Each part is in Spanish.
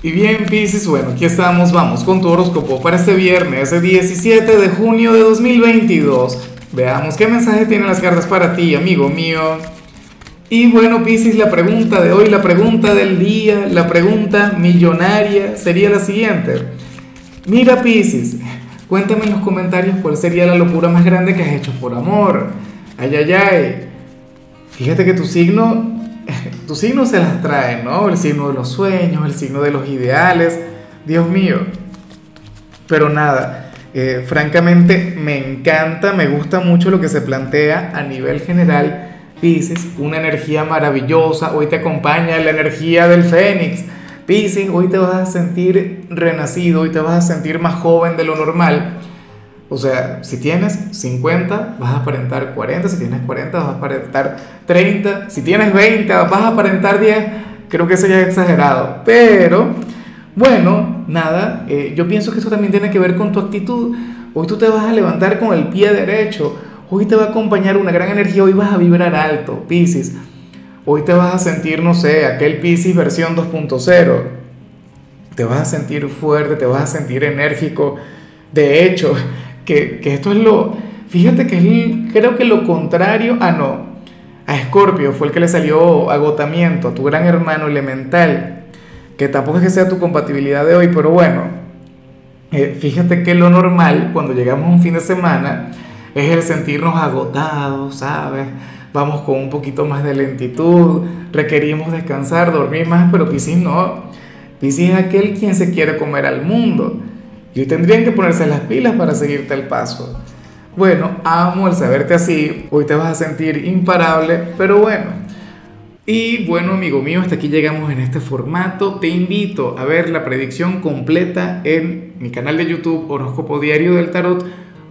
Y bien, Pisces, bueno, aquí estamos, vamos con tu horóscopo para este viernes, el 17 de junio de 2022. Veamos qué mensaje tienen las cartas para ti, amigo mío. Y bueno, Pisces, la pregunta de hoy, la pregunta del día, la pregunta millonaria sería la siguiente. Mira, Pisces, cuéntame en los comentarios cuál sería la locura más grande que has hecho por amor. Ay, ay, ay. Fíjate que tu signo tu signo se las trae, ¿no? El signo de los sueños, el signo de los ideales. Dios mío. Pero nada, eh, francamente me encanta, me gusta mucho lo que se plantea a nivel general. Pisces, una energía maravillosa. Hoy te acompaña la energía del Fénix. Pisces, hoy te vas a sentir renacido, hoy te vas a sentir más joven de lo normal. O sea, si tienes 50, vas a aparentar 40, si tienes 40, vas a aparentar 30, si tienes 20, vas a aparentar 10, creo que eso ya es exagerado. Pero, bueno, nada, eh, yo pienso que eso también tiene que ver con tu actitud. Hoy tú te vas a levantar con el pie derecho, hoy te va a acompañar una gran energía, hoy vas a vibrar alto, Pisces. Hoy te vas a sentir, no sé, aquel Pisces versión 2.0. Te vas a sentir fuerte, te vas a sentir enérgico. De hecho, que, esto es lo, fíjate que es creo que lo contrario, a no, a Escorpio fue el que le salió agotamiento, a tu gran hermano elemental, que tampoco es que sea tu compatibilidad de hoy, pero bueno, eh, fíjate que lo normal cuando llegamos a un fin de semana es el sentirnos agotados, ¿sabes? Vamos con un poquito más de lentitud, requerimos descansar, dormir más, pero Piscis no. Piscis es aquel quien se quiere comer al mundo. Y tendrían que ponerse las pilas para seguirte el paso. Bueno, amo el saberte así. Hoy te vas a sentir imparable, pero bueno. Y bueno, amigo mío, hasta aquí llegamos en este formato. Te invito a ver la predicción completa en mi canal de YouTube Horóscopo Diario del Tarot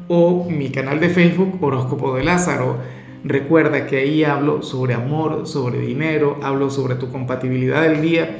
o mi canal de Facebook Horóscopo de Lázaro. Recuerda que ahí hablo sobre amor, sobre dinero, hablo sobre tu compatibilidad del día